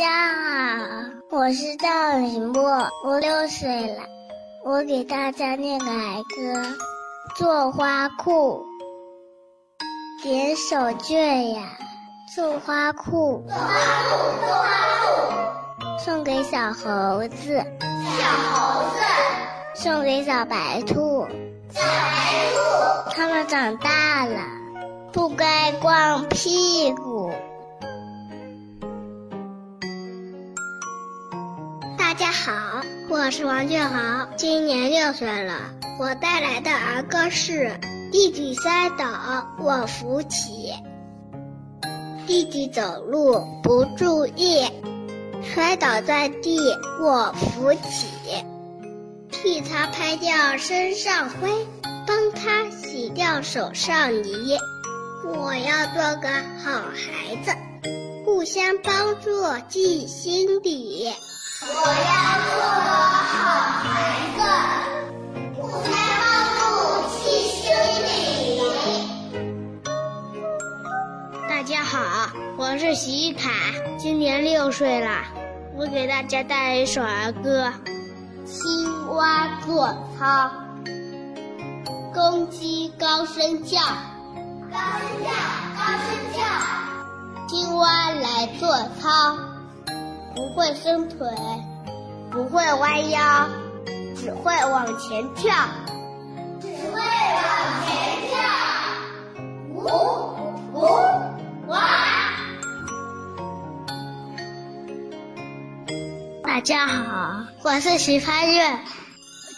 家好，我是赵林墨，我六岁了，我给大家念个儿歌：做花裤，点手绢呀，做花裤，做花裤，做花裤，送给小猴子，小猴子，送给小白兔，小白兔，他们长大了，不该光屁股。家好，我是王俊豪，今年六岁了。我带来的儿歌是《弟弟摔倒我扶起》。弟弟走路不注意，摔倒在地我扶起，替他拍掉身上灰，帮他洗掉手上泥。我要做个好孩子，互相帮助记心底。我要做个好孩子，互相帮助记心底。大家好，我是徐凯，今年六岁了。我给大家带来一首儿歌《青蛙做操》。公鸡高声叫，高声叫，高声叫。青蛙来做操。不会伸腿，不会弯腰，只会往前跳，只会往前跳。五五哇！大家好，我是徐潘月，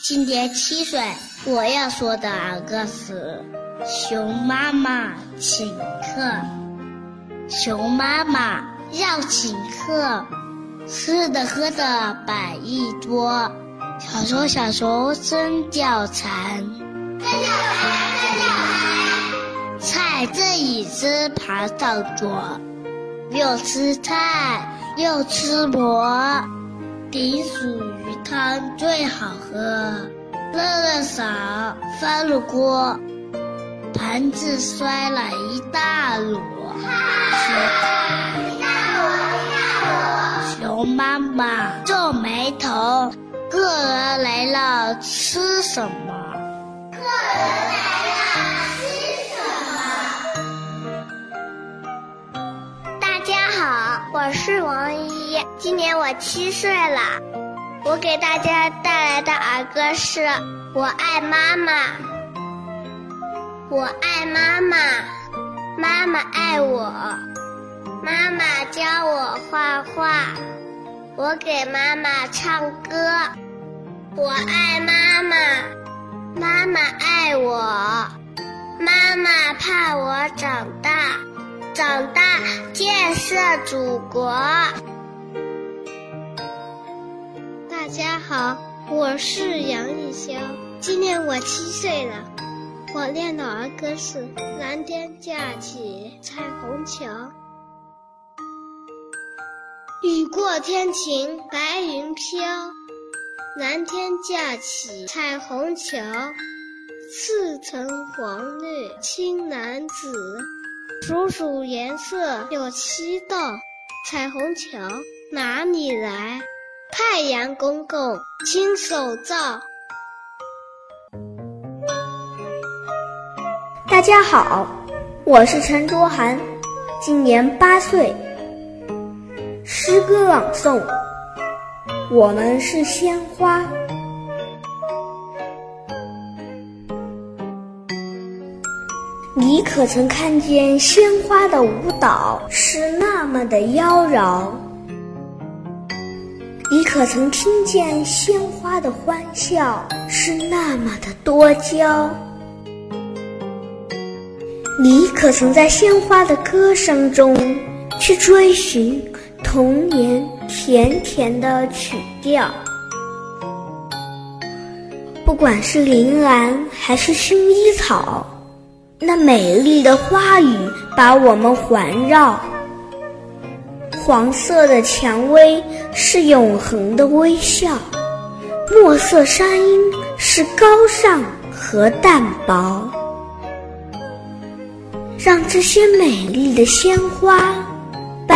今年七岁。我要说的儿歌是《熊妈妈请客》。熊妈妈要请客。吃的喝的摆一桌，小熊小熊真叫馋，真叫馋，真叫馋。菜这椅子爬上桌，又吃菜又吃馍，顶薯鱼汤最好喝，热热勺翻了锅，盘子摔了一大摞。妈皱眉头，客人来了吃什么？客人来了吃什么？大家好，我是王一，今年我七岁了。我给大家带来的儿歌是《我爱妈妈》。我爱妈妈，妈妈爱我，妈妈教我画画。我给妈妈唱歌，我爱妈妈，妈妈爱我，妈妈盼我长大，长大建设祖国。大家好，我是杨艺潇，今年我七岁了。我练的儿歌是《蓝天架起彩虹桥》。雨过天晴，白云飘，蓝天架起彩虹桥，四层黄绿青蓝紫，数数颜色有七道。彩虹桥哪里来？太阳公公亲手造。大家好，我是陈卓涵，今年八岁。诗歌朗诵：我们是鲜花。你可曾看见鲜花的舞蹈是那么的妖娆？你可曾听见鲜花的欢笑是那么的多娇？你可曾在鲜花的歌声中去追寻童年甜甜的曲调？不管是铃兰还是薰衣草。那美丽的花语把我们环绕，黄色的蔷薇是永恒的微笑，墨色山樱是高尚和淡薄。让这些美丽的鲜花